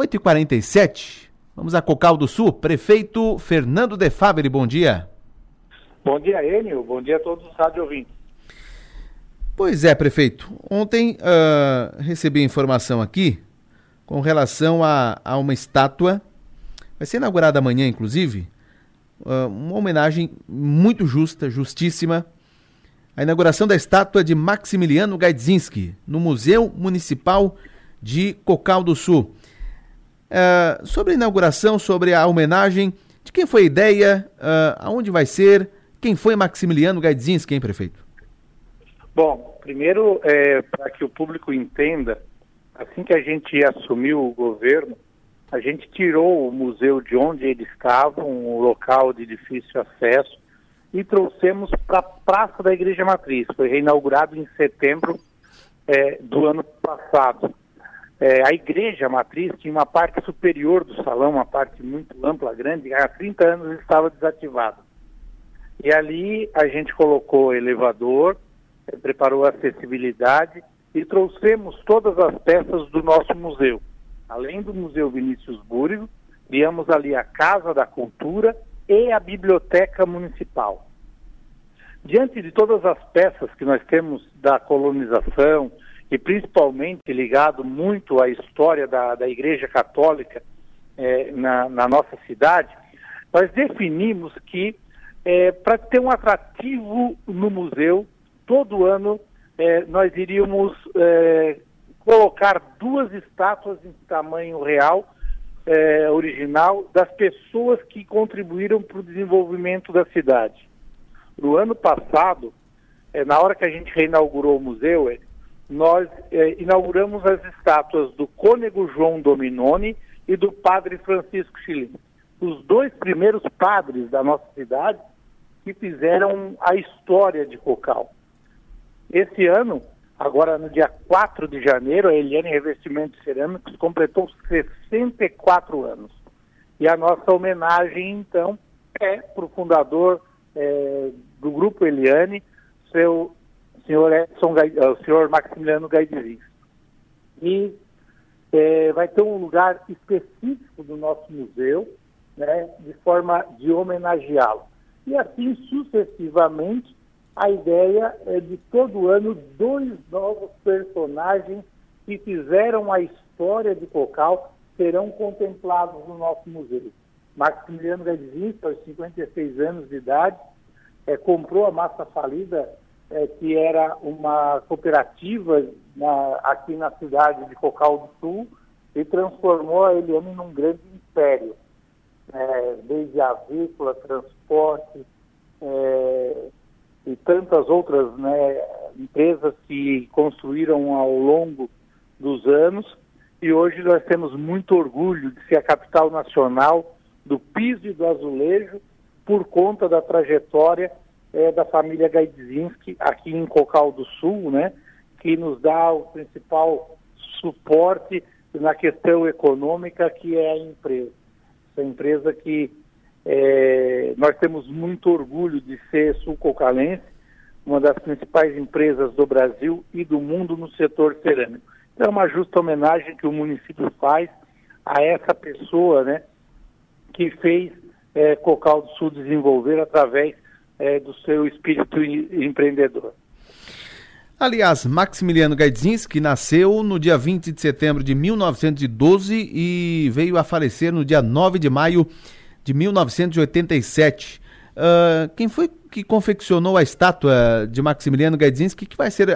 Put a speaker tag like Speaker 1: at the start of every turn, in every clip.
Speaker 1: 8h47, vamos a Cocal do Sul. Prefeito Fernando De Favre, bom dia.
Speaker 2: Bom dia, Enio. Bom dia a todos os rádio ouvintes.
Speaker 1: Pois é, prefeito. Ontem uh, recebi informação aqui com relação a, a, uma estátua. Vai ser inaugurada amanhã, inclusive. Uh, uma homenagem muito justa, justíssima. A inauguração da estátua de Maximiliano Gaidzinski no Museu Municipal de Cocal do Sul. Uh, sobre a inauguração, sobre a homenagem, de quem foi a ideia, aonde vai ser, quem foi Maximiliano Gaidzinski, hein, prefeito?
Speaker 2: Bom, primeiro, é, para que o público entenda, assim que a gente assumiu o governo, a gente tirou o museu de onde ele estava, um local de difícil acesso, e trouxemos para a Praça da Igreja Matriz. Foi reinaugurado em setembro é, do ano passado. É, a Igreja Matriz tinha uma parte superior do salão, uma parte muito ampla, grande, há 30 anos estava desativada. E ali a gente colocou elevador, preparou a acessibilidade e trouxemos todas as peças do nosso museu. Além do Museu Vinícius Búrigo, viemos ali a Casa da Cultura e a Biblioteca Municipal. Diante de todas as peças que nós temos da colonização e principalmente ligado muito à história da, da Igreja Católica eh, na, na, nossa cidade, nós definimos que eh, para ter um atrativo no museu, todo ano é, nós iríamos é, colocar duas estátuas em tamanho real, é, original, das pessoas que contribuíram para o desenvolvimento da cidade. No ano passado, é, na hora que a gente reinaugurou o museu, é, nós é, inauguramos as estátuas do cônego João Dominoni e do padre Francisco Chilin. Os dois primeiros padres da nossa cidade que fizeram a história de Cocal. Esse ano, agora no dia 4 de janeiro, a Eliane Revestimentos Cerâmicos completou 64 anos. E a nossa homenagem, então, é para o fundador é, do Grupo Eliane, seu senhor, Edson, é, o senhor Maximiliano Gaidizis. E é, vai ter um lugar específico do nosso museu, né, de forma de homenageá-lo. E assim sucessivamente, a ideia é de todo ano dois novos personagens que fizeram a história de Cocal serão contemplados no nosso museu. Maximiliano Gadzinski, aos 56 anos de idade, é, comprou a massa falida, é, que era uma cooperativa na, aqui na cidade de Cocal do Sul, e transformou a Eliane num grande império. É, desde avícola, transporte, é, e tantas outras né, empresas que construíram ao longo dos anos. E hoje nós temos muito orgulho de ser a capital nacional do piso e do azulejo por conta da trajetória é, da família Gaidzinski aqui em Cocal do Sul, né, que nos dá o principal suporte na questão econômica que é a empresa. Essa empresa que é, nós temos muito orgulho de ser sul-cocalense, uma das principais empresas do Brasil e do mundo no setor cerâmico. Então é uma justa homenagem que o município faz a essa pessoa né, que fez é, Cocal do Sul desenvolver através é, do seu espírito empreendedor.
Speaker 1: Aliás, Maximiliano Gaidzinski nasceu no dia 20 de setembro de 1912 e veio a falecer no dia 9 de maio de 1987. Uh, quem foi que confeccionou a estátua de Maximiliano Gaidzinski que vai ser uh,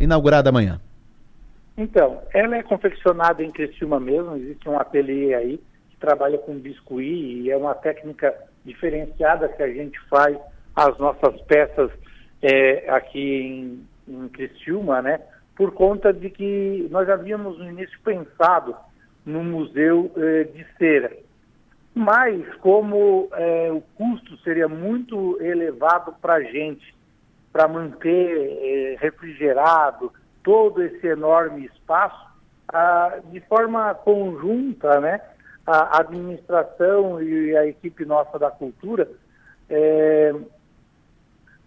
Speaker 1: inaugurada amanhã?
Speaker 2: Então, ela é confeccionada em Criciúma mesmo, existe um ateliê aí que trabalha com biscuit e é uma técnica diferenciada que a gente faz as nossas peças é, aqui em, em Criciúma, né? Por conta de que nós havíamos no início pensado no museu eh, de cera. Mas, como é, o custo seria muito elevado para a gente, para manter é, refrigerado todo esse enorme espaço, de forma conjunta, né, a administração e a equipe nossa da cultura é,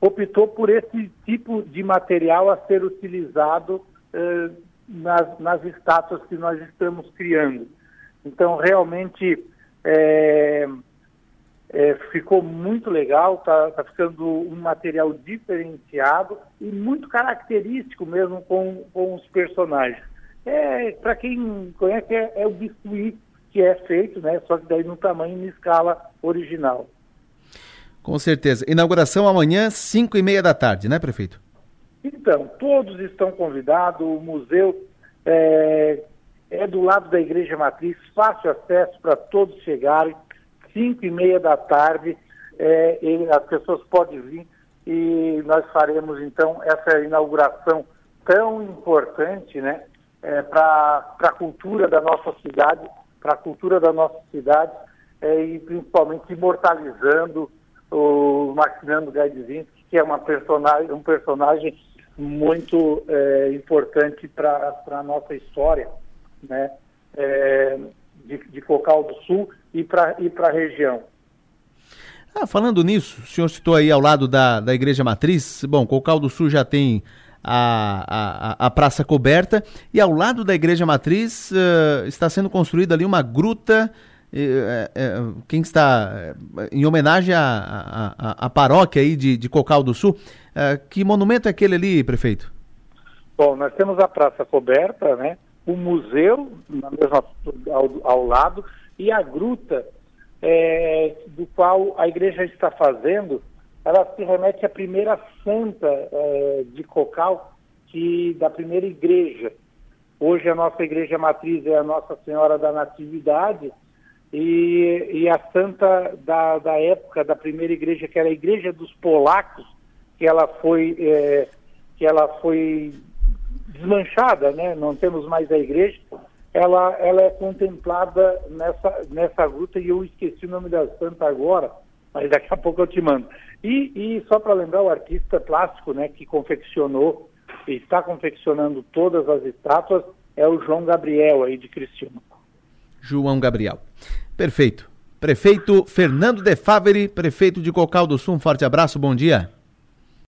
Speaker 2: optou por esse tipo de material a ser utilizado é, nas, nas estátuas que nós estamos criando. Então, realmente, é, é, ficou muito legal, está tá ficando um material diferenciado e muito característico mesmo com, com os personagens. É, Para quem conhece, é, é, o biscuit que é feito, né? Só que daí no tamanho e escala original.
Speaker 1: Com certeza. Inauguração amanhã, 5 e meia da tarde, né, prefeito?
Speaker 2: Então, todos estão convidados, o museu é, é do lado da Igreja Matriz, fácil acesso para todos chegarem, 5 e meia da tarde, é, as pessoas podem vir e nós faremos então essa inauguração tão importante né, é, para a cultura da nossa cidade, para a cultura da nossa cidade é, e principalmente imortalizando o Maximiano Gaidzinski, que é uma personagem, um personagem muito é, importante para a nossa história né, é, de, de Cocal do Sul e para e a região.
Speaker 1: Ah, falando nisso, o senhor citou aí ao lado da, da Igreja Matriz, bom, Cocal do Sul já tem a, a, a praça coberta e ao lado da Igreja Matriz uh, está sendo construída ali uma gruta quem está em homenagem à, à, à, paróquia aí de, de Cocal do Sul. que monumento é aquele ali, prefeito?
Speaker 2: Bom, nós temos a praça coberta, né? o museu na mesma, ao, ao lado e a gruta é, do qual a igreja está fazendo, ela se remete à primeira santa é, de Cocal, que da primeira igreja. Hoje a nossa igreja matriz é a Nossa Senhora da Natividade e, e a santa da, da época da primeira igreja, que era a igreja dos polacos, que ela foi é, que ela foi desmanchada, né? não temos mais a igreja, ela, ela é contemplada nessa, nessa gruta e eu esqueci o nome da santa agora, mas daqui a pouco eu te mando. E, e só para lembrar, o artista plástico né, que confeccionou e está confeccionando todas as estátuas é o João Gabriel aí de Criciúma.
Speaker 1: João Gabriel. Perfeito. Prefeito Fernando De Faveri, prefeito de Cocal do Sul, um forte abraço, bom dia.